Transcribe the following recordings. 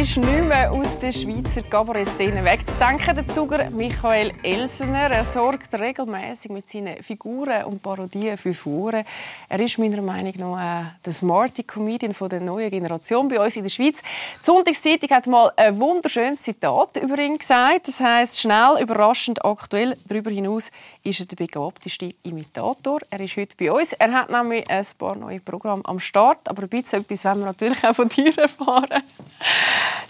ist nicht mehr aus der Schweizer Kabarett-Szene wegzudenken. Der Zuger Michael Elsener er sorgt regelmäßig mit seinen Figuren und Parodien für Fuhren. Er ist meiner Meinung nach äh, der smarty Comedian von der neuen Generation bei uns in der Schweiz. Die Sonntagszeitung hat mal ein wunderschönes Zitat über ihn gesagt. Das heißt schnell, überraschend, aktuell. Darüber hinaus ist er der begabteste Imitator. Er ist heute bei uns. Er hat nämlich ein paar neue Programme am Start, aber ein bisschen etwas wollen wir natürlich auch von dir erfahren.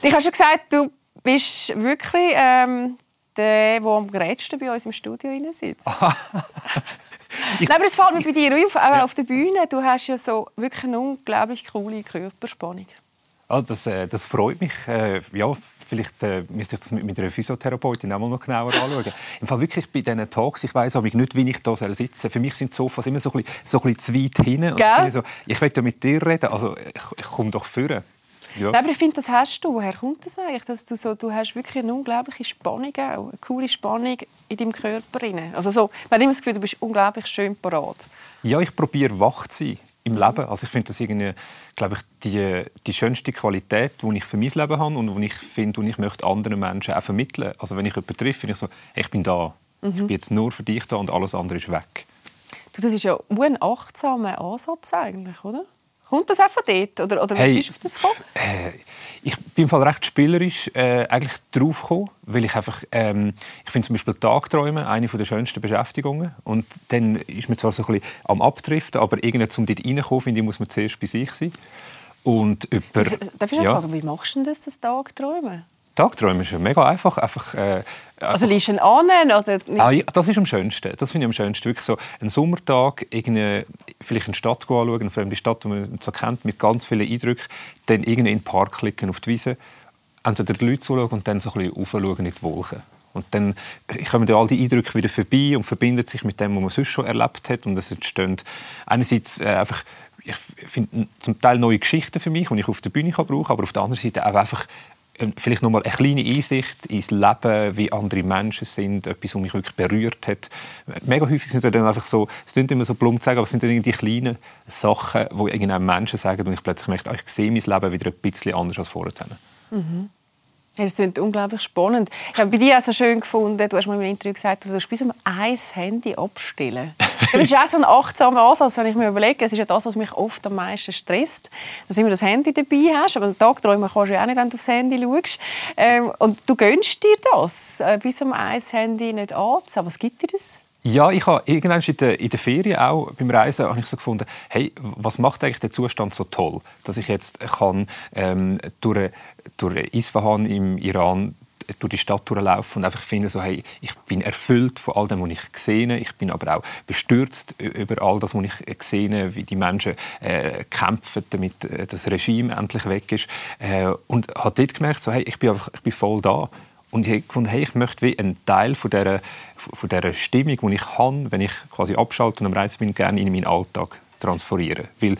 Ich habe schon gesagt, du bist wirklich ähm, der, der am gerätsten bei uns im Studio sitzt. Nein, aber es fällt mir bei dir auf, auch ja. auf der Bühne. Du hast ja so wirklich eine unglaublich coole Körperspannung. Ah, das, äh, das freut mich. Äh, ja, vielleicht äh, müsste ich das mit, mit einer Physiotherapeutin auch mal noch genauer anschauen. Im Fall wirklich bei diesen Talks, ich weiß aber nicht, wie ich da sitzen soll. Für mich sind Sofas immer so ein bisschen, so ein bisschen zu weit hinten. Ich, so, ich will ja mit dir reden, also ich, ich komme doch führen. Ja. aber ich finde, das hast du. Woher kommt das eigentlich? Dass du, so, du hast wirklich eine unglaubliche Spannung auch, eine coole Spannung in deinem Körper. Also so, man hat immer das Gefühl, du bist unglaublich schön parat. Ja, ich probiere wach zu sein im Leben. Also ich finde das irgendwie, glaube ich, die, die schönste Qualität, die ich für mein Leben habe und die ich finde, und ich möchte anderen Menschen auch vermitteln. Also wenn ich jemanden treffe, bin ich so, ich bin da. Mhm. Ich bin jetzt nur für dich da und alles andere ist weg. Du, das ist ja ein achtsamer Ansatz eigentlich, oder? Kommt das auch von dort? Oder, oder hey, wie bist du auf das gekommen? Äh, ich bin im Fall recht spielerisch äh, eigentlich drauf gekommen, weil ich einfach, ähm, ich finde zum Beispiel Tagträume eine der schönsten Beschäftigungen und dann ist man zwar so ein bisschen am Abdriften, aber irgendwie zum dort reinkommen, finde ich, muss man zuerst bei sich sein. Und über, Darf ich ja. fragen, wie machst du das, das Tagträumen? Tagträumen ist mega einfach. einfach äh, also liest du ihn an? Oder ah, ja, das ist am schönsten. Das finde ich am schönsten. Wirklich so einen Sommertag, vielleicht eine Stadt anschauen, eine fremde Stadt, die man so kennt, mit ganz vielen Eindrücken, dann irgendwie in den Park klicken, auf die Wiese, entweder die Leute zuschauen und dann so ein bisschen aufschauen in die Wolken. Und dann kommen dann all die Eindrücke wieder vorbei und verbinden sich mit dem, was man sonst schon erlebt hat. Und es entstehen einerseits äh, einfach ich finde zum Teil neue Geschichten für mich, die ich auf der Bühne brauchen kann, aber auf der anderen Seite auch einfach vielleicht noch mal eine kleine Einsicht ins Leben, wie andere Menschen sind, etwas, was mich wirklich berührt hat. Mega häufig sind es dann einfach so, es klingt immer so plump zu sagen, aber es sind dann die kleinen Sachen, die irgendein Menschen sagen und ich plötzlich merke, ich sehe mein Leben wieder ein bisschen anders als vorher. Mhm. Das klingt unglaublich spannend. Ich habe bei dir auch so schön gefunden, du hast mal in einem Interview gesagt, du sollst bis um ein Handy abstellen. das ist auch so ein achtsamer Ansatz, wenn ich mir überlege, es ist ja das, was mich oft am meisten stresst, dass du immer das Handy dabei hast, aber den Tag träumen kannst du ja auch nicht, wenn du aufs Handy schaust. Ähm, und du gönnst dir das, äh, bis um ein Handy nicht anzunehmen. Was gibt dir das? Ja, ich habe irgendwann in der, in der Ferien auch beim Reisen habe ich so gefunden, hey, was macht eigentlich der Zustand so toll, dass ich jetzt kann ähm, durch, durch Isfahan im Iran durch die Stadt durchlaufen und einfach finde so, hey, ich bin erfüllt von all dem, was ich sehe. Ich bin aber auch bestürzt über all das, was ich sehe, wie die Menschen äh, kämpfen, damit äh, das Regime endlich weg ist. Äh, und habe dort gemerkt, so, hey, ich bin einfach, ich bin voll da. Und ich habe gefunden, hey, ich möchte wie einen Teil von dieser, von dieser Stimmung, die ich habe, wenn ich quasi abschalte und am Reisen bin, gerne in meinen Alltag transferieren. Weil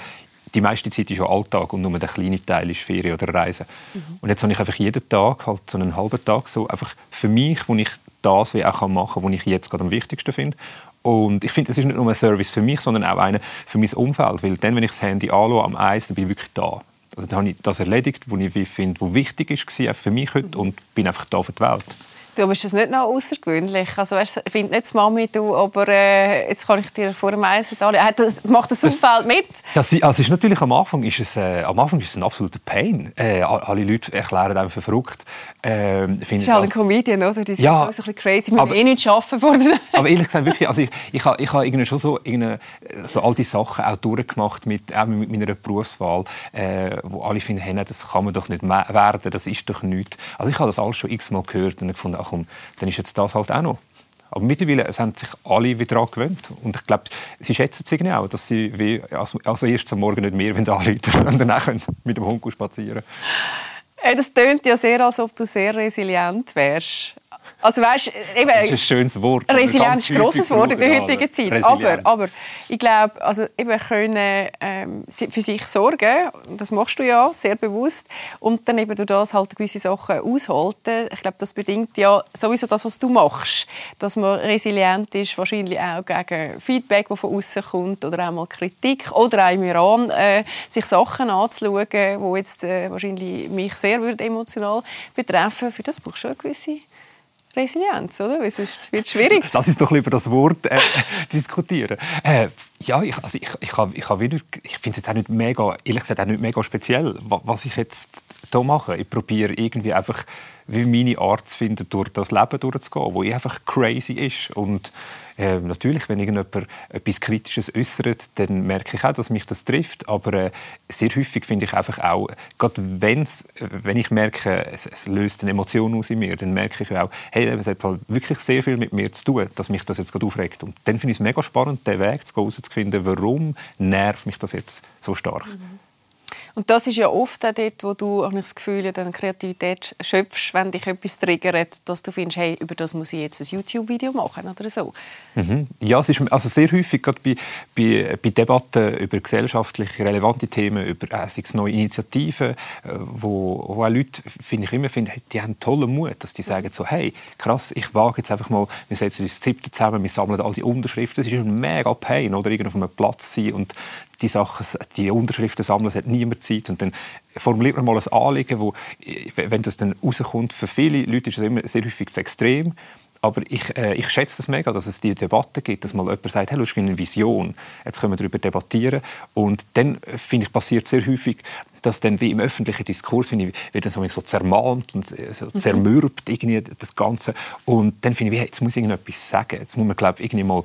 die meiste Zeit ist ja Alltag und nur der kleine Teil ist Ferien oder Reisen. Mhm. Und jetzt habe ich einfach jeden Tag, halt so einen halben Tag, so einfach für mich, wo ich das wie auch machen kann, was ich jetzt gerade am wichtigsten finde. Und ich finde, das ist nicht nur ein Service für mich, sondern auch einer für mein Umfeld. Weil dann, wenn ich das Handy anschaue am Eis, dann bin ich wirklich da. Also dann habe ich das erledigt, was ich finde, was wichtig war für mich heute und bin einfach da für die Welt. Du bist das nicht noch außergewöhnlich. Also, weißt, ich finde nicht Mami, du, aber äh, jetzt kann ich dir vor dem Eisen da. Das, macht das Umfeld mit? Das, also ist natürlich am Anfang ist es, äh, am Anfang ist es ein absoluter Pain. Äh, alle Leute erklären einem für verrückt. Äh, das ist halt ein Comedian, oder? Die sind ja, so ein bisschen crazy. Wir aber, eh nicht arbeiten vor Aber ehrlich gesagt, wirklich, also ich, ich habe ich schon so, so all die Sachen auch durchgemacht mit, auch mit meiner Berufswahl, äh, wo alle finden, hey, das kann man doch nicht werden, das ist doch nichts. Also ich habe das alles schon x-mal gehört und gefunden, komm, dann ist jetzt das halt auch noch. Aber mittlerweile haben sich alle wieder daran gewöhnt. Und ich glaube, sie schätzen es irgendwie auch, dass sie wie, also, also erst am Morgen nicht mehr anrufen und danach können mit dem Hund spazieren Das tönt ja sehr, als ob du sehr resilient wärst. Also weißt, eben, das ist ein schönes Wort. Resilienz ist ein grosses Wort in der heutigen Zeit. Aber, aber ich glaube, also eben können ähm, für sich sorgen, das machst du ja sehr bewusst, und dann eben durch das halt gewisse Sachen aushalten. Ich glaube, das bedingt ja sowieso das, was du machst, dass man resilient ist, wahrscheinlich auch gegen Feedback, das von außen kommt, oder auch mal Kritik, oder auch im Iran äh, sich Sachen anzuschauen, die jetzt äh, wahrscheinlich mich sehr würde emotional betreffen. Für das brauchst du schon gewisse Resilienz, oder? Weil sonst wird es schwierig. Lass uns doch lieber das Wort äh, diskutieren. Äh, ja, ich, also ich, ich, ich, ich, ich finde es jetzt auch nicht mega, ehrlich gesagt auch nicht mega speziell, was ich jetzt hier mache. Ich probiere irgendwie einfach wie meine Art zu finden, durch das Leben durchzugehen, wo ich einfach crazy ist und äh, natürlich, wenn irgendjemand etwas Kritisches äußert, dann merke ich auch, dass mich das trifft. Aber äh, sehr häufig finde ich einfach auch, gerade wenn ich merke, es, es, löst eine Emotion aus in mir, dann merke ich auch, hey, es hat halt wirklich sehr viel mit mir zu tun, dass mich das jetzt gerade aufregt. Und dann finde ich es mega spannend, den Weg zu gehen, herauszufinden, warum nervt mich das jetzt so stark. Mhm. Und das ist ja oft auch dort, wo du das Gefühl, dann Kreativität schöpfst, wenn dich etwas triggert, dass du findest, hey, über das muss ich jetzt ein YouTube-Video machen oder so. Mhm. Ja, es ist also sehr häufig gerade bei, bei, bei Debatten über gesellschaftlich relevante Themen, über äh, neue Initiativen, äh, wo, wo auch Leute, finde ich immer, finden, die haben tollen Mut, dass die sagen so, hey, krass, ich wage jetzt einfach mal, wir setzen uns siebte zusammen, wir sammeln all die Unterschriften, es ist ein mega Pain, oder irgendwo auf einem Platz sein und die Sachen, die Unterschriften sammeln, es hat niemand Zeit. Und dann formuliert man mal ein Anliegen, wo, wenn das dann rauskommt, für viele Leute ist es immer sehr häufig zu extrem. Aber ich, äh, ich schätze das mega, dass es die Debatte gibt, dass mal jemand sagt, hey, hast eine Vision, jetzt können wir darüber debattieren. Und dann, äh, finde ich, passiert sehr häufig, dass dann wie im öffentlichen Diskurs finde ich, wird dann so, zermahnt und äh, so mhm. zermürbt irgendwie das Ganze. Und dann finde ich, jetzt muss ich irgendetwas sagen. Jetzt muss man, glaube ich, irgendwie mal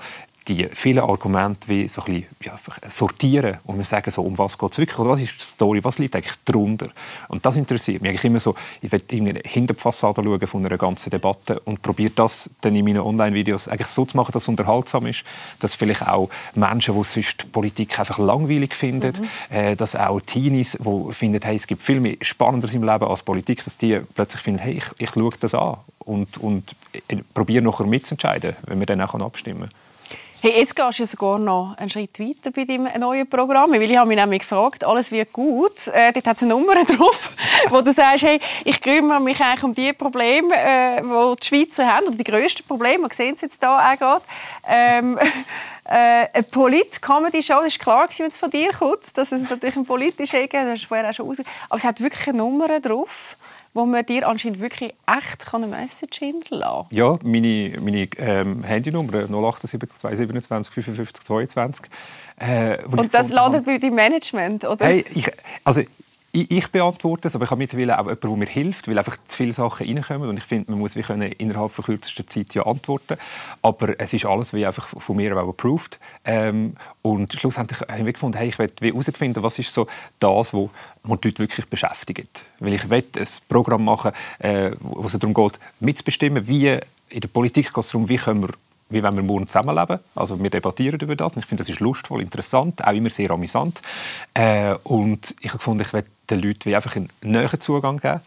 die vielen Argumente wie so ein bisschen, ja, sortieren und wir sagen so, um was geht es wirklich oder was ist die Story, was liegt eigentlich darunter. Und das interessiert mich eigentlich immer so, ich will hinter die Fassade schauen von einer ganzen Debatte und probiere das dann in meinen Online-Videos eigentlich so zu machen, dass es unterhaltsam ist, dass vielleicht auch Menschen, die sonst Politik einfach langweilig finden, mhm. äh, dass auch Teenies, die finden, hey, es gibt viel mehr Spannenderes im Leben als Politik, dass die plötzlich finden, hey, ich, ich schaue das an und, und äh, probiere nachher mitzuentscheiden, wenn wir dann auch abstimmen können. Hey, jetzt gehst du ja sogar noch einen Schritt weiter bei deinem neuen Programm. Weil ich habe mich nämlich gefragt, alles wird gut. Äh, dort hat es eine Nummer drauf, wo du sagst, hey, ich kümmere mich eigentlich um die Probleme, äh, die die Schweizer haben, oder die grössten Probleme. Wir sehen es jetzt hier auch gerade. Ähm, äh, eine Polit-Comedy-Show, das war klar, wenn es von dir kommt, dass es natürlich ein politischer ist, das hast du vorher auch schon. Aber es hat wirklich eine Nummer drauf wo man dir anscheinend wirklich echt eine Message hinterlassen kann. Ja, meine, meine ähm, Handynummer 078 227 55 22. Äh, Und das landet bei deinem Management, oder? Hey, ich, also ich, ich beantworte es, aber ich habe mittlerweile auch jemanden, der mir hilft, weil einfach zu viele Sachen reinkommen und ich finde, man muss wie können innerhalb von kürzester Zeit ja antworten. Aber es ist alles wie einfach von mir auch approved. Ähm, und schlussendlich habe ich gefunden, hey, ich will herausfinden, was ist so das, was die Leute wirklich beschäftigt. Weil ich will ein Programm machen, äh, wo es darum geht, mitzubestimmen, wie in der Politik geht es darum, wie können wir wie wenn wir morgen zusammenleben. Also wir debattieren über das. Und ich finde, das ist lustvoll, interessant, auch immer sehr amüsant. Äh, und ich habe gefunden, ich will den Leuten wie einfach einen näheren Zugang geben.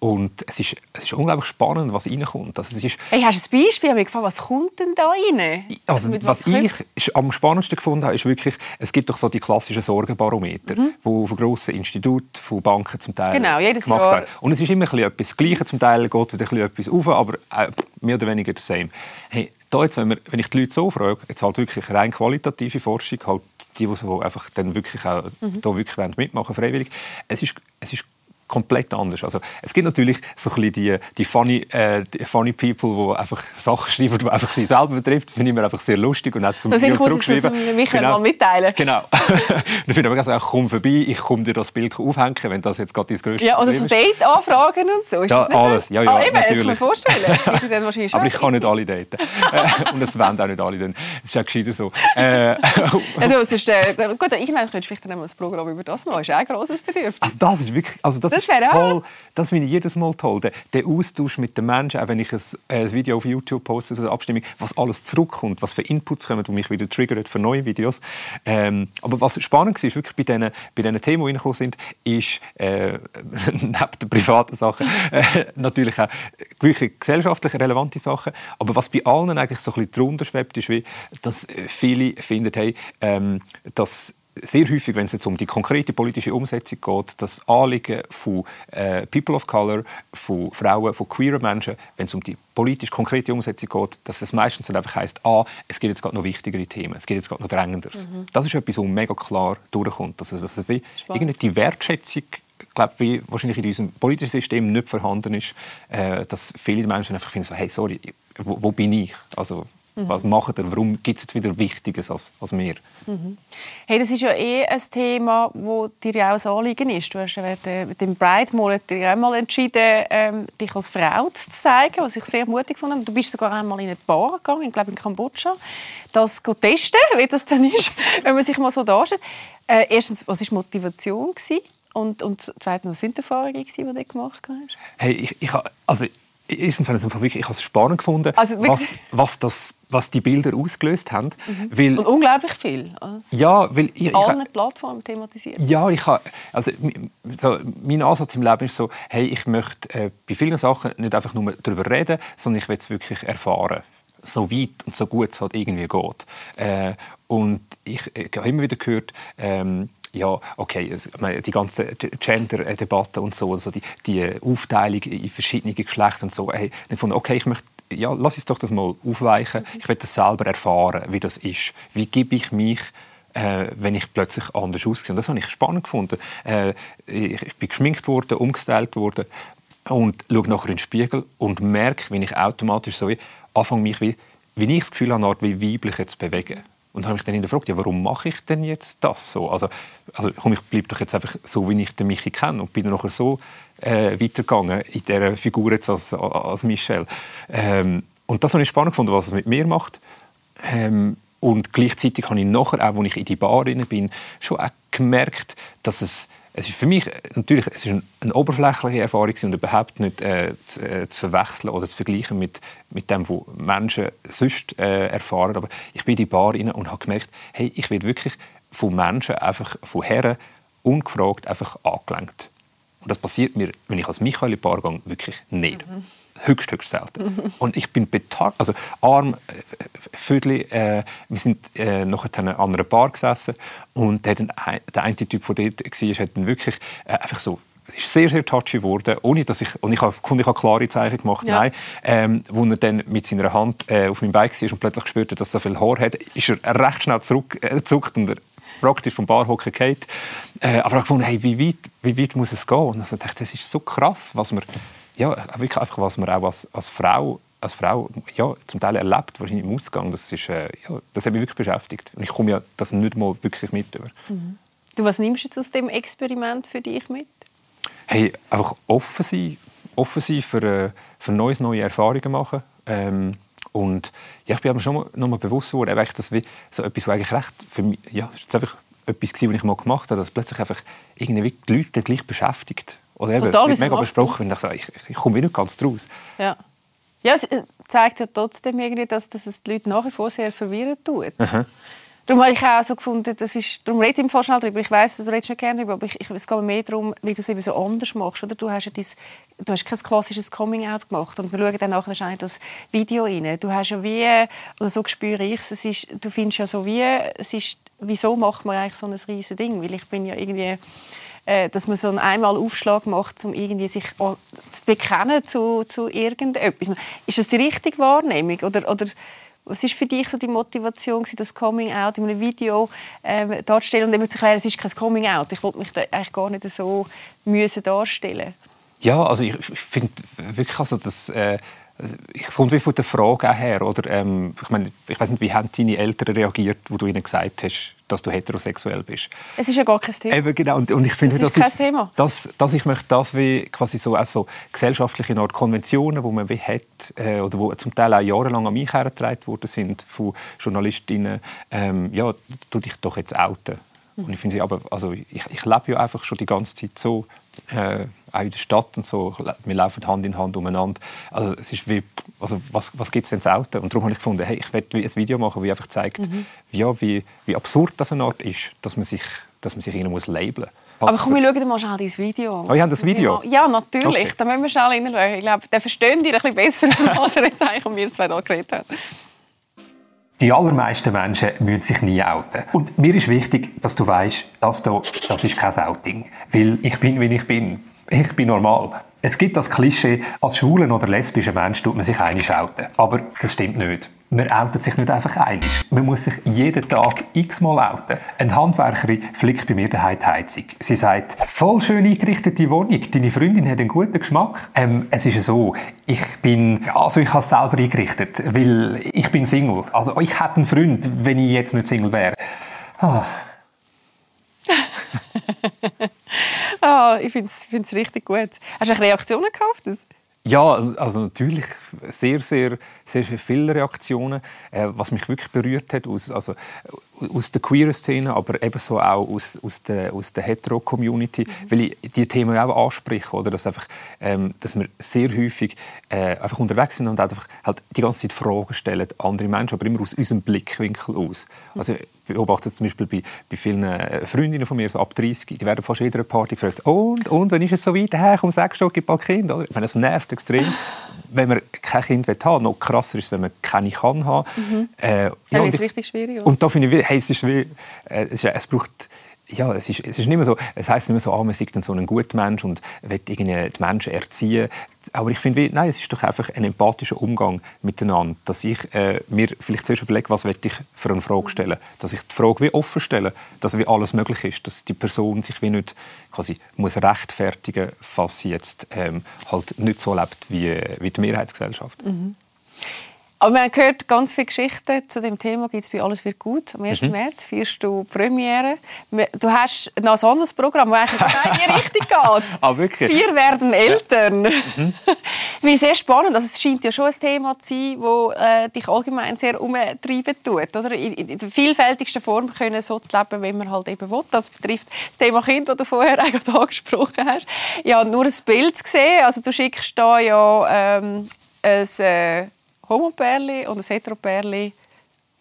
Und es ist, es ist unglaublich spannend, was reinkommt. Also es ist, hey, hast du ein Beispiel? Ich gefragt, was kommt denn da rein? Also, also was, was ich am spannendsten gefunden habe, ist wirklich, es gibt doch so die klassischen Sorgenbarometer, mhm. die von grossen Instituten, von Banken zum Teil genau, jedes gemacht Jahr. werden. Und es ist immer ein bisschen etwas Gleiches, zum Teil geht wieder etwas auf, aber äh, mehr oder weniger das same. Hey, da jetzt, wenn, wir, wenn ich die Leute so frage, jetzt halt wirklich rein qualitative Forschung, halt die, die einfach dann wirklich auch mhm. da wirklich mitmachen freiwillig, es ist, es ist komplett anders. Also, es gibt natürlich so ein die, die, funny, äh, die funny People, die einfach Sachen schreiben, die einfach sie selber betrifft. Das finde ich mir einfach sehr lustig und auch zum das Bio zurückschreiben. Das mich genau. mal mitteilen. Genau. ich finde aber auch, komm vorbei, ich komme dir das Bild aufhängen, wenn das jetzt gerade dein größtes Ja, oder so Date-Anfragen und so. Ist ja, das alles. Ja, ja, ah, eben, natürlich. das kann mir vorstellen. aber ich kann nicht alle daten. Äh, und es wollen auch nicht alle. Dann. Das ist auch gescheiter so. Äh, ja, du, sonst, äh, gut, irgendwann könntest du vielleicht dann mal ein Programm über das machen. Das ist auch ein grosses Bedürfnis. Also das ist wirklich... Also das das das, ist toll. Das finde ich jedes Mal toll. Der, der, Austausch mit den Menschen, auch wenn ich ein, ein Video auf YouTube poste, so eine Abstimmung, was alles zurückkommt, was für Inputs kommen, die mich wieder triggern für neue Videos. Ähm, aber was spannend war, wirklich bei diesen, bei diesen Themen, die reingekommen sind, ist äh, neben den privaten Sachen äh, natürlich auch wirklich gesellschaftlich relevante Sachen. Aber was bei allen eigentlich so ein bisschen drunter schwebt, ist, wie, dass viele finden, hey, ähm, dass sehr häufig, wenn es jetzt um die konkrete politische Umsetzung geht, das Anliegen von äh, People of Color, von Frauen, von queeren Menschen, wenn es um die politisch konkrete Umsetzung geht, dass es meistens dann einfach heisst, ah, es gibt jetzt gerade noch wichtigere Themen, es gibt jetzt gerade noch drängenderes. Mhm. Das ist etwas, was mega klar durchkommt. Dass es, dass es wie die Wertschätzung glaube, wie wahrscheinlich in diesem politischen System nicht vorhanden ist, äh, dass viele Menschen einfach finden, so, hey, sorry, wo, wo bin ich? Also, Mhm. Was macht ihr? Warum gibt es jetzt wieder Wichtiges als, als wir? Mhm. Hey, das ist ja eh ein Thema, wo dir ja auch ein Anliegen ist. Du hast ja mit dem Pride Monat dir einmal entschieden, ähm, dich als Frau zu zeigen, was ich sehr mutig fand. Du bist sogar einmal in eine Bar gegangen, ich glaube in Kambodscha, das zu testen, wie das dann ist, wenn man sich mal so darstellt. Äh, erstens, was war die Motivation? Gewesen? Und, und zweitens, was sind die Erfahrungen, die du gemacht hast? Hey, ich, ich, also, erstens habe ich es wirklich, ich habe es spannend gefunden, also was, was, das, was die Bilder ausgelöst haben. Mhm. Weil, Und unglaublich viel. Also ja, weil ich, allen ich, Plattformen thematisiert. Ja, ich habe, also so, mein Ansatz im Leben ist so, hey, ich möchte äh, bei vielen Sachen nicht einfach nur darüber reden, sondern ich will es wirklich erfahren so weit und so gut es halt irgendwie geht. Äh, und ich, ich habe immer wieder gehört, ähm, ja, okay, die ganze Gender-Debatte und so, also die, die Aufteilung in verschiedene Geschlechter und so, hey, ich fand, okay, ich möchte ja, lass uns doch das mal aufweichen. Ich will das selber erfahren, wie das ist. Wie gebe ich mich, äh, wenn ich plötzlich anders aussehe? Und das habe ich spannend gefunden. Äh, ich bin geschminkt worden, umgestellt worden und schaue nachher in den Spiegel und merke, wie ich automatisch so anfange, mich wie, wie ich das Gefühl habe, wie weiblich zu bewegen. Und habe mich dann gefragt, ja, warum mache ich denn jetzt das so? Also, also komm, ich bleibe doch jetzt einfach so, wie ich den Michi kenne und bin dann nachher so äh, weitergegangen in dieser Figur jetzt als, als Michelle. Ähm, und das habe ich spannend gefunden, was es mit mir macht. Ähm, und gleichzeitig habe ich nachher, auch als ich in die Bar bin, schon auch gemerkt, dass es es ist für mich natürlich es ist eine, oberflächliche Erfahrung und überhaupt nicht äh, zu, äh, zu, verwechseln oder zu vergleichen mit, mit dem, was Menschen sonst äh, erfahren. Aber ich bin in die Bar rein und habe gemerkt, hey, ich werde wirklich von Menschen einfach von Herren ungefragt einfach angelenkt. Und das passiert mir, wenn ich als Michael in die Bar gehe, wirklich nicht. Mhm höchst, höchst selten. Und ich bin betagt, also arm, äh, Vödli, äh, wir sind äh, nachher an einer Bar gesessen und der, der eine Typ, der dort war, hat dann wirklich äh, einfach so ist sehr, sehr touchy geworden, ohne dass ich, und ich habe, ich habe klare Zeichen gemacht, ja. nein, ähm, wo er dann mit seiner Hand äh, auf meinem Bike war und plötzlich gespürt hat, dass er so viel Haar hat, ist er recht schnell zurückgezuckt äh, und er praktisch vom Barhocker geht. Äh, aber ich habe gefunden, hey, wie weit, wie weit muss es gehen? Und also dachte, das ist so krass, was man ja, wirklich einfach, was man auch als, als Frau als Frau ja, zum Teil erlebt, wahrscheinlich im Ausgang, das, ist, äh, ja, das hat mich wirklich beschäftigt. Und ich komme ja das nicht mal wirklich mit. Über. Mhm. Du, was nimmst du jetzt aus dem Experiment für dich mit? Hey, einfach offen sein, offen sein für, äh, für neues, neue Erfahrungen machen. Ähm, und ja, ich bin mir schon mal, noch mal bewusst geworden, dass wie so etwas, was eigentlich recht für mich, ja, ist einfach etwas was ich mal gemacht habe, dass plötzlich einfach irgendwie die Leute gleich beschäftigt. Oder eben, Total, es wird mega besprochen, wenn ich sage, ich, ich komme nicht ganz draus. Ja. Ja, es äh, zeigt ja trotzdem irgendwie, dass, dass es die Leute nach wie vor sehr verwirrend tut. Mhm. Darum habe ich auch so gefunden, das ist, darum rede ich im Fall schnell darüber. Ich weiß, du redest nicht gerne darüber, aber ich, ich, es geht mir mehr darum, wie du es eben so anders machst. Oder? Du, hast ja dein, du hast kein klassisches Coming-out gemacht und wir schauen dann nachher das Video rein. Du hast ja wie, oder so spüre ich es, ist, du findest ja so wie, es ist, wieso macht man eigentlich so ein riesiges Ding? Weil ich bin ja irgendwie dass man so einen einmal Aufschlag macht, um irgendwie sich zu bekennen zu, zu irgendetwas. Ist das die richtige Wahrnehmung oder, oder was ist für dich so die Motivation, das Coming Out in einem Video äh, darzustellen und immer zu erklären, es ist kein Coming Out. Ich wollte mich da eigentlich gar nicht so müssen darstellen. Ja, also ich, ich finde wirklich, also das, äh, es kommt wie von der Frage her, oder? Ähm, ich, meine, ich weiß nicht, wie haben deine Eltern reagiert, wo du ihnen gesagt hast, dass du heterosexuell bist? Es ist ja gar kein Thema. Eben, genau. Und, und ich finde, es ist kein Thema. Das, dass ich möchte das wie quasi so einfach gesellschaftliche Art Konventionen, wo man wie hat äh, oder wo zum Teil auch jahrelang an mich hergetragen worden sind von Journalistinnen, ähm, ja, du dich doch jetzt outen. Mhm. Und ich finde, aber also ich, ich lebe ja einfach schon die ganze Zeit so, äh, auch in der Stadt und so. Wir laufen Hand in Hand umeinander. Also es ist wie, also was, was gibt es denn zu Auto? Und darum habe ich gefunden, hey, ich werde ein Video machen, das einfach zeigt, mhm. ja, wie, wie absurd das eine Art ist, dass man sich, dass man sich irgendwie muss labeln muss. Aber komm, wir schauen mal schnell dein Video. Oh, ihr habt das Video? Ja, natürlich. Okay. Da müssen wir schnell hineinschauen. Ich glaube, der versteht dir ein bisschen besser, als er jetzt eigentlich um wir zwei hier geredet hat. Die allermeisten Menschen müssen sich nie outen. Und mir ist wichtig, dass du weißt, das hier, das ist kein Outing. Weil ich bin, wie ich bin. Ich bin normal. Es gibt das Klischee, als schwulen oder lesbischer Mensch tut man sich einig outen. Aber das stimmt nicht. Man outet sich nicht einfach einig. Man muss sich jeden Tag x-mal outen. Eine Handwerkerin flickt bei mir daheim die Heizung. Sie sagt, voll schön eingerichtete Wohnung, deine Freundin hat einen guten Geschmack. Ähm, es ist so, ich bin, also ich habe es selber eingerichtet, weil ich bin Single. Also ich hätte einen Freund, wenn ich jetzt nicht Single wäre. Ah. oh, ich finde es richtig gut. Hast du Reaktionen gekauft? Ja, also natürlich sehr, sehr, sehr viele Reaktionen. Äh, was mich wirklich berührt hat, also, aus der queeren Szene, aber ebenso auch aus, aus der, aus der Hetero-Community, mhm. weil ich die Themen auch anspreche, oder? Dass, einfach, ähm, dass wir sehr häufig äh, einfach unterwegs sind und einfach halt die ganze Zeit Fragen stellen, andere Menschen, aber immer aus unserem Blickwinkel aus. Also, beobachte zum Beispiel bei, bei vielen äh, Freundinnen von mir, so ab 30, die werden fast jeder Party gefragt, und, und, wann ist es so weit? Hey, komm, sag schon, gib bald Kind. Oder? Ich meine, das nervt extrem. wenn man kein Kind will haben noch krasser ist wenn man keine kann haben. Mhm. Äh, ja, ist richtig schwierig. Oder? Und da finde ich, hey, es ist wie, äh, es, ist, es braucht ja, es ist, es ist nicht mehr so, es heißt nicht mehr so, ah, man dann so ein guter Mensch und will irgendwie die Menschen erziehen. Aber ich finde, nein, es ist doch einfach ein empathischer Umgang miteinander, dass ich äh, mir vielleicht zuerst überlege, was will ich für eine Frage stellen, dass ich die Frage wie offen stelle, dass wie alles möglich ist, dass die Person sich wie nicht quasi muss rechtfertigen, falls sie jetzt ähm, halt nicht so lebt wie, wie die Mehrheitsgesellschaft. Mhm. Aber man hört ganz viele Geschichten zu dem Thema. Gibt es bei «Alles wird gut». Am 1. Mhm. März feierst du Premiere. Du hast noch ein anderes Programm, das eigentlich in die Richtung geht. ah, wirklich? «Vier werden Eltern». Ja. Mhm. Das ist sehr spannend. Also, es scheint ja schon ein Thema zu sein, das äh, dich allgemein sehr umtreiben tut. Oder? In, in der vielfältigsten Form können so zu leben, wie man halt eben will. Das betrifft das Thema Kind, das du vorher eigentlich angesprochen hast. Ja, nur ein Bild gesehen. Also, du schickst da ja ähm, ein... Äh, Homopärli und ein Heteropärli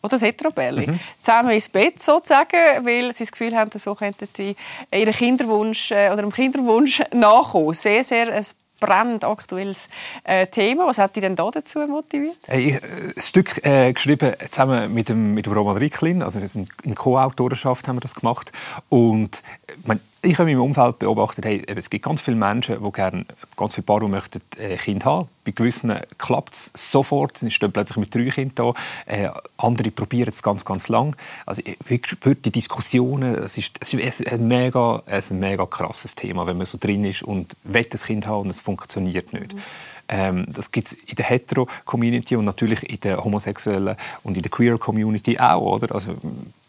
oder ein Heteropärli mhm. zusammen ins Bett sozusagen, weil sie das Gefühl haben, so könnten sie ihren Kinderwunsch äh, oder dem Kinderwunsch nachkommen. Sehr, sehr ein brennend aktuelles äh, Thema. Was hat dich denn da dazu motiviert? Hey, ich habe äh, ein Stück äh, geschrieben zusammen mit dem, mit dem Roman Ricklin, also in Co-Autorenschaft haben wir das gemacht und man, ich habe in meinem Umfeld beobachtet, hey, es gibt ganz viele Menschen, die gerne ganz viele Paare möchten äh, Kind haben. Bei gewissen klappt es sofort, sie stehen plötzlich mit drei Kindern da. Äh, andere probieren es ganz, ganz lang. Also ich spüre die Diskussionen, es ist, es ist ein, mega, ein mega krasses Thema, wenn man so drin ist und will ein Kind haben und es funktioniert nicht. Mhm. Ähm, das gibt es in der Hetero-Community und natürlich in der homosexuellen und in der Queer-Community auch. Oder? Also,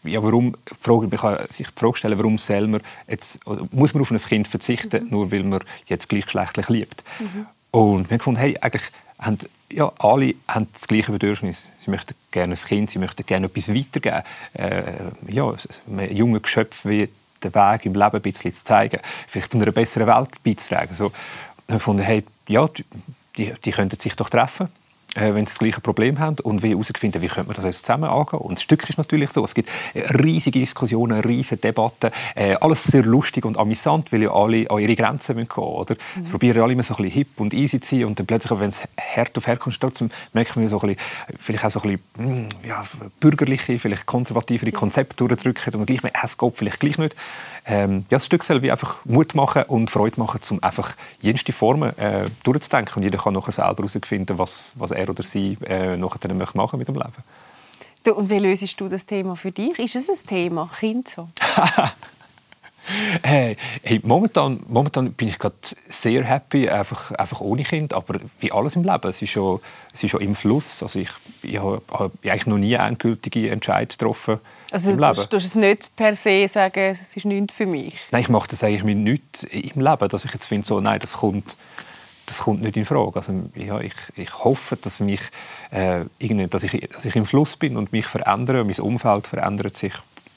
ja, warum, Frage, man kann sich die Frage stellen, warum soll man jetzt, muss man auf ein Kind verzichten, mhm. nur weil man jetzt gleichgeschlechtlich liebt. Mhm. Und wir haben gefunden, hey, eigentlich haben ja, alle haben das gleiche Bedürfnis. Sie möchten gerne ein Kind, sie möchten gerne etwas weitergeben. Äh, ja, einem jungen Geschöpf wie den Weg im Leben ein bisschen zu zeigen, vielleicht zu einer besseren Welt beizutragen. So, haben gefunden, hey, ja, die, die könnten sich doch treffen äh, wenn sie das gleiche Problem haben und wie herausfinden, wie könnte man das jetzt zusammen angehen. Und das Stück ist natürlich so, es gibt riesige Diskussionen, riesige Debatten, äh, alles sehr lustig und amüsant, weil ja alle an ihre Grenzen gehen müssen. Oder? Mhm. probieren alle immer so ein bisschen hip und easy zu sein und dann plötzlich, wenn es hart auf hart kommt, trotzdem merkt man so ein bisschen, vielleicht auch so ein bisschen hm, ja, bürgerliche, vielleicht konservativere Konzepte durchdrücken und man gleich merkt, es geht vielleicht gleich nicht ähm, ja, das Stück soll wie einfach Mut machen und Freude machen, um einfach jenste Formen äh, durchzudenken. Und jeder kann nachher selber herausfinden, was, was er oder sie äh, nachher möchte machen mit dem Leben. Du, und wie löst du das Thema für dich? Ist es ein Thema, Kind so? Hey, hey, momentan, momentan bin ich gerade sehr happy, einfach, einfach ohne Kind, aber wie alles im Leben, es ist schon, es ist schon im Fluss. Also ich, ich habe, habe eigentlich noch nie endgültige Entscheidungen getroffen also du tust es nicht per se sagen, es ist nichts für mich? Nein, ich mache das eigentlich mit nichts im Leben, dass ich jetzt finde, so, nein, das kommt, das kommt nicht in Frage. Also, ja, ich, ich hoffe, dass, mich, äh, dass, ich, dass ich im Fluss bin und mich verändere, mein Umfeld verändert sich.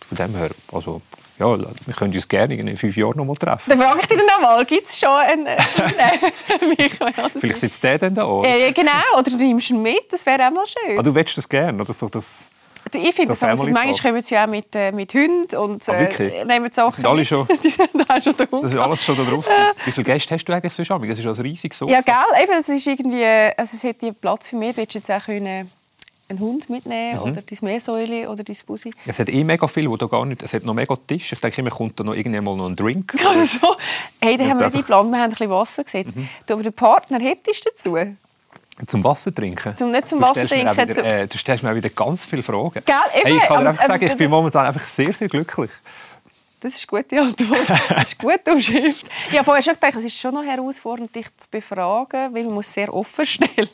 Von dem her, also ja, wir können uns gerne in fünf Jahren noch mal treffen. Dann frage ich dich noch mal, gibt es schon einen, äh, Michael? Vielleicht sitzt der dann da? Ja, genau, oder du nimmst ihn mit, das wäre auch mal schön. Ah, du willst das gerne, oder so das... Ich finde so das manchmal kommen sie auch mit, äh, mit Hunden und ah, äh, nehmen Sachen sind alle schon, die sind auch schon da Das ist alles schon da drauf. Wie viele Gäste hast du eigentlich so Das ist also riesig so. Ja, gell, eben, es ist irgendwie, also es hätte Platz für mich. Du jetzt auch können einen Hund mitnehmen mhm. oder dein Meersäule oder dein Busi. Es hat eh mega viel, wo da gar nicht, es hat noch mega Tisch. Ich denke, mir kommt da noch irgendwann mal noch ein Drink. Also, hey, da haben wir nicht geplant, wir haben ein bisschen Wasser gesetzt. Mhm. Du, aber den Partner hättest du dazu? Zum Wasser trinken? Zum, nicht zum du Wasser trinken. Wieder, äh, du stellst mir auch wieder ganz viele Fragen. Gell, eben, hey, ich kann dir einfach sagen, ich bin momentan einfach sehr, sehr glücklich. Das ist eine gute Antwort. Das ist eine gute Umschrift. Ich habe vorher schon gedacht, es ist schon noch herausfordernd, dich zu befragen, weil man muss sehr offen stellen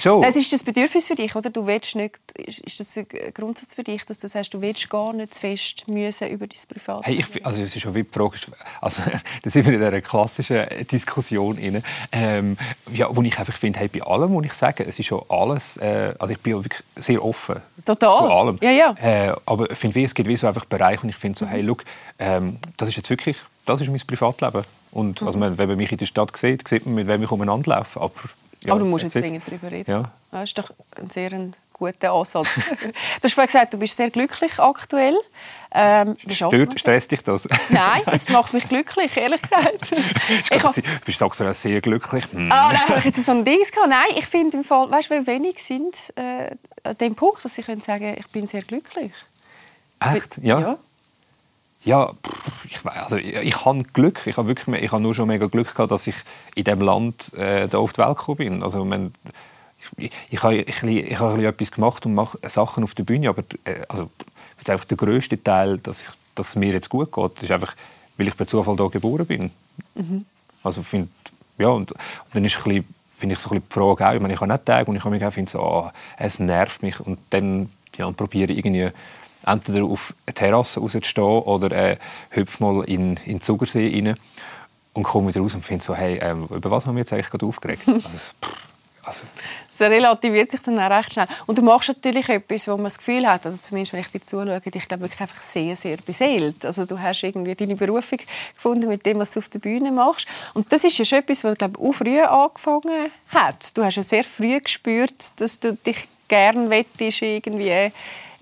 Schon? Das ist das Bedürfnis für dich, oder? Du willst nicht, ist das ein Grundsatz für dich, dass du sagst, du willst gar nicht zu fest müssen über dein Privatleben? Hey, ich, also es ist schon wie die Frage, also, da sind wir in einer klassischen Diskussion rein, ähm, ja, wo ich einfach finde, hey, bei allem, was ich sage, es ist schon alles, äh, also ich bin wirklich sehr offen Total. zu allem. Ja, ja. Äh, aber ich finde, es gibt wie so einfach Bereiche, wo ich finde, so, hey, schau, ähm, das ist jetzt wirklich, das ist mein Privatleben. Und mhm. also, wenn man mich in der Stadt sieht, sieht man, mit wem ich umeinander laufe. Aber, ja, aber du musst jetzt dringend darüber reden. Ja. Das ist doch ein sehr guter Ansatz. du hast vorhin gesagt, du bist sehr glücklich aktuell. Ähm, Stört, stresst dich das? Nein, das macht mich glücklich, ehrlich gesagt. ich du bist aktuell sehr glücklich. Hm. Ah, nein, habe ich jetzt so ein Ding gehabt? Nein, ich finde im Fall, weißt du, wie wenig sind äh, an dem Punkt, dass ich sagen können, ich bin sehr glücklich. Echt? Ja. ja ja, ich, also, ich, ich habe Glück. Ich habe wirklich, ich habe nur schon mega Glück gehabt, dass ich in diesem Land äh, da auf die Welt gekommen bin. Also, man, ich, ich, habe, ich, ich habe etwas gemacht und mache Sachen auf der Bühne, aber äh, also, jetzt einfach der größte Teil, dass, ich, dass es mir jetzt gut geht, ist einfach, weil ich per Zufall hier geboren bin. Mhm. Also find, ja, und, und dann ist ein bisschen, finde ich so ein bisschen die Frage auch, ich, meine, ich habe nicht Tage und ich habe mich auch finde so, oh, es nervt mich und dann ja, probiere irgendwie entweder auf eine Terrasse rauszustehen oder äh, hüpfe mal in, in den Zugersee rein und komme wieder raus und finde so, hey, ähm, über was haben wir jetzt eigentlich gerade aufgeregt? Also, also. Es relativiert sich dann auch recht schnell. Und du machst natürlich etwas, wo man das Gefühl hat, also zumindest wenn ich dir zuschaue, ich glaube wirklich einfach sehr, sehr beseelt. Also du hast irgendwie deine Berufung gefunden mit dem, was du auf der Bühne machst. Und das ist ja schon etwas, was glaube ich, auch früh angefangen hat. Du hast ja sehr früh gespürt, dass du dich gerne wettest, irgendwie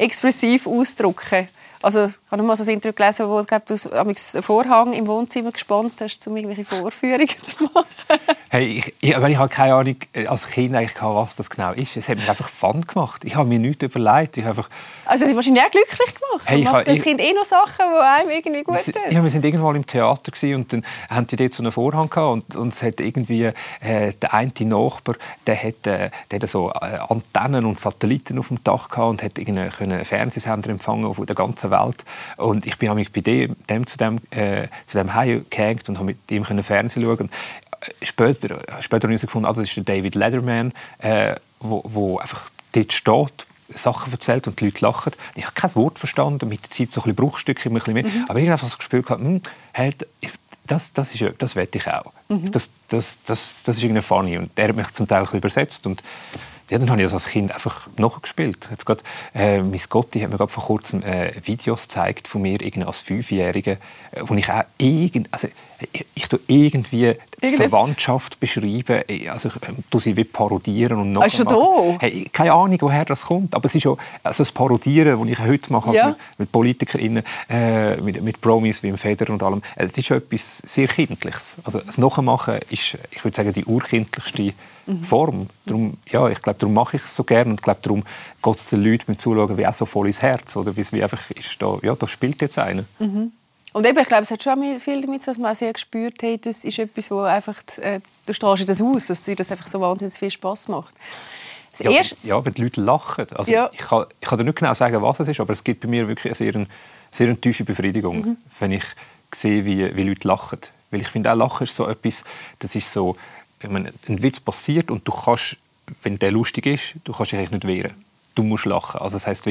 expressiv ausdrücken. Also, ich habe mal so ein Interview gelesen, wo glaub, du einen Vorhang im Wohnzimmer gespannt hast, um irgendwelche Vorführungen zu machen. hey, ich, ich, ich habe keine Ahnung äh, als Kind eigentlich was das genau ist. Es hat mir einfach Fun gemacht. Ich habe mir nichts überlegt. Ich einfach also, du wahrscheinlich auch glücklich gemacht. Hey, macht das Kind eh noch Sachen, die einem irgendwie gut tun? Ja, wir sind irgendwann im Theater und dann haben die dort so einen Vorhang gehabt und, und es hat irgendwie äh, der eine Nachbar, der hat, äh, der hat so äh, Antennen und Satelliten auf dem Dach gehabt und hat einen Fernsehsender empfangen auf der ganzen Welt. Und ich bin bei dem, dem zu dem, äh, zu dem Heim gehängt und habe mit ihm Fernsehen schauen. Später, später habe ich gefunden, ah, das ist der David Letterman, äh, wo, wo einfach dort steht, Sachen erzählt und die Leute lachen. Ich habe kein Wort verstanden, mit der Zeit so ein bisschen Bruchstücke, ein bisschen mehr. Mhm. Aber irgendwann habe ich gespürt, hm, hey, das, das, ist, das wette ich auch. Mhm. Das, das, das, das ist irgendwie funny. Und der hat mich zum Teil übersetzt. Und ja, dann habe ich als Kind einfach nachgespielt. Jetzt grad, äh, mein Gotti hat mir gerade vor kurzem äh, Videos gezeigt von mir irgendwie als Fünfjähriger, äh, wo ich auch irgend, also ich, ich tue irgendwie die Verwandtschaft beschreiben, also ich ähm, tue sie wie parodieren und noch schon da? Hey, keine Ahnung, woher das kommt, aber es ist schon also das Parodieren, das ich heute mache ja. mit, mit PolitikerInnen, äh, mit, mit Promis wie im Federer und allem, es ist schon etwas sehr Kindliches. Also das Nachmachen ist, ich würde sagen, die urkindlichste mhm. Form. Darum, ja, ich glaube, darum mache ich es so gerne und ich glaube, darum geht es den Leuten beim Zuschauen wie auch so voll ins Herz. Oder wie es wie einfach ist, da, ja, da spielt jetzt einer. Mhm. Und eben, ich glaube, es hat schon viel damit, dass man auch sehr gespürt hat, das ist etwas, wo einfach, äh, du strahlst das aus, dass dir das einfach so wahnsinnig viel Spaß macht. ja, erste... ja, wenn die Leute lachen. Also, ja. ich, kann, ich kann dir nicht genau sagen, was es ist, aber es gibt bei mir wirklich eine sehr, sehr eine tiefe Befriedigung, mhm. wenn ich sehe, wie, wie Leute lachen. Weil ich finde, auch Lachen ist so etwas, das ist so, ich meine, ein Witz passiert und du kannst, wenn der lustig ist, du kannst dich eigentlich nicht wehren. Du musst lachen. Also das heißt,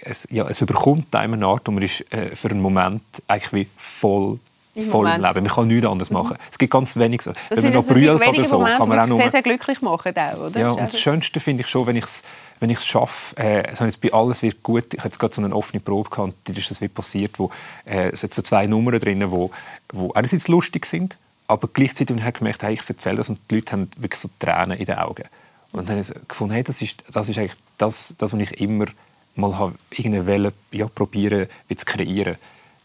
es, ja, es überkommt einem eine Art und man ist äh, für einen Moment eigentlich wie voll voll im Leben. Man kann nichts anderes machen. Mhm. Es gibt ganz wenig. Das Wenn man noch brüllt oder so, Momente, kann man auch nur... sehr, sehr glücklich machen auch, oder? Ja, und das Schönste finde ich schon, wenn ich es wenn ich es schaffe, äh, also jetzt bei alles wird gut, ich hatte jetzt gerade so eine offene Probe gehabt, da ist das wie passiert, wo äh, es so zwei Nummern drin, wo, wo einerseits lustig sind, aber gleichzeitig habe ich gemerkt, hey, ich erzähle das und die Leute haben wirklich so Tränen in den Augen. Und dann habe ich gefunden, hey, das ist, das ist eigentlich das, das, was ich immer mal habe, irgendeine ja, probieren zu kreieren.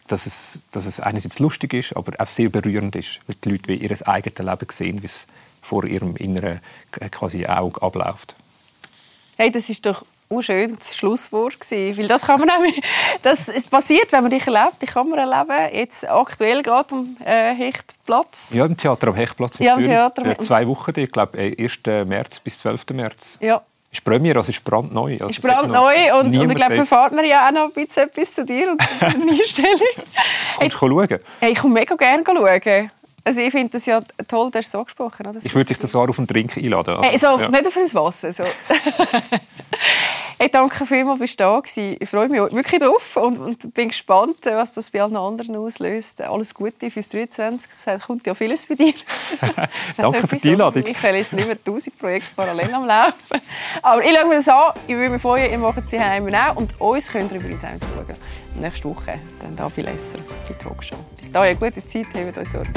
Dass es, dass es einerseits lustig ist, aber auch sehr berührend ist, weil die Leute wie ihr eigenes Leben sehen, wie es vor ihrem inneren quasi Auge abläuft. Hey, das ist doch ein schönes Schlusswort gewesen, weil das kann man nämlich, das ist passiert, wenn man dich erlebt, die kann man erleben. Jetzt aktuell gerade am äh, Hechtplatz. Ja, im Theater am Hechtplatz in ja, Zürich. Theater. Ja, zwei Wochen, ich glaube 1. März bis 12. März. Ja. Ist Premiere, also ist brandneu. Also ist brandneu und, und ich glaube, verfahrt man ja auch noch ein bisschen etwas zu dir und der Einstellung. Kommst du hey, schauen? Hey, ich komme mega gerne schauen. Also ich finde das ja toll, du hast so gesprochen. Oder? Ich würde dich sogar auf einen Drink einladen. Hey, so, ja. Nicht auf ein Wasser. So. hey, danke vielmals, dass du da warst. Ich freue mich wirklich drauf und, und, bin gespannt, was das bei allen anderen auslöst. Alles Gute fürs 23. Es kommt ja vieles bei dir. danke für die Einladung. Michael ist nicht mehr 1000 Projekte parallel am Laufen. Aber ich schaue mir das an. Ich würde mich freuen, ihr macht es die Heim auch. Und uns könnt ihr übrigens auch schauen. Nächste Woche dann da bei Lesser, die Talkshow. Bis dahin, gute Zeit, habt euch Sorge.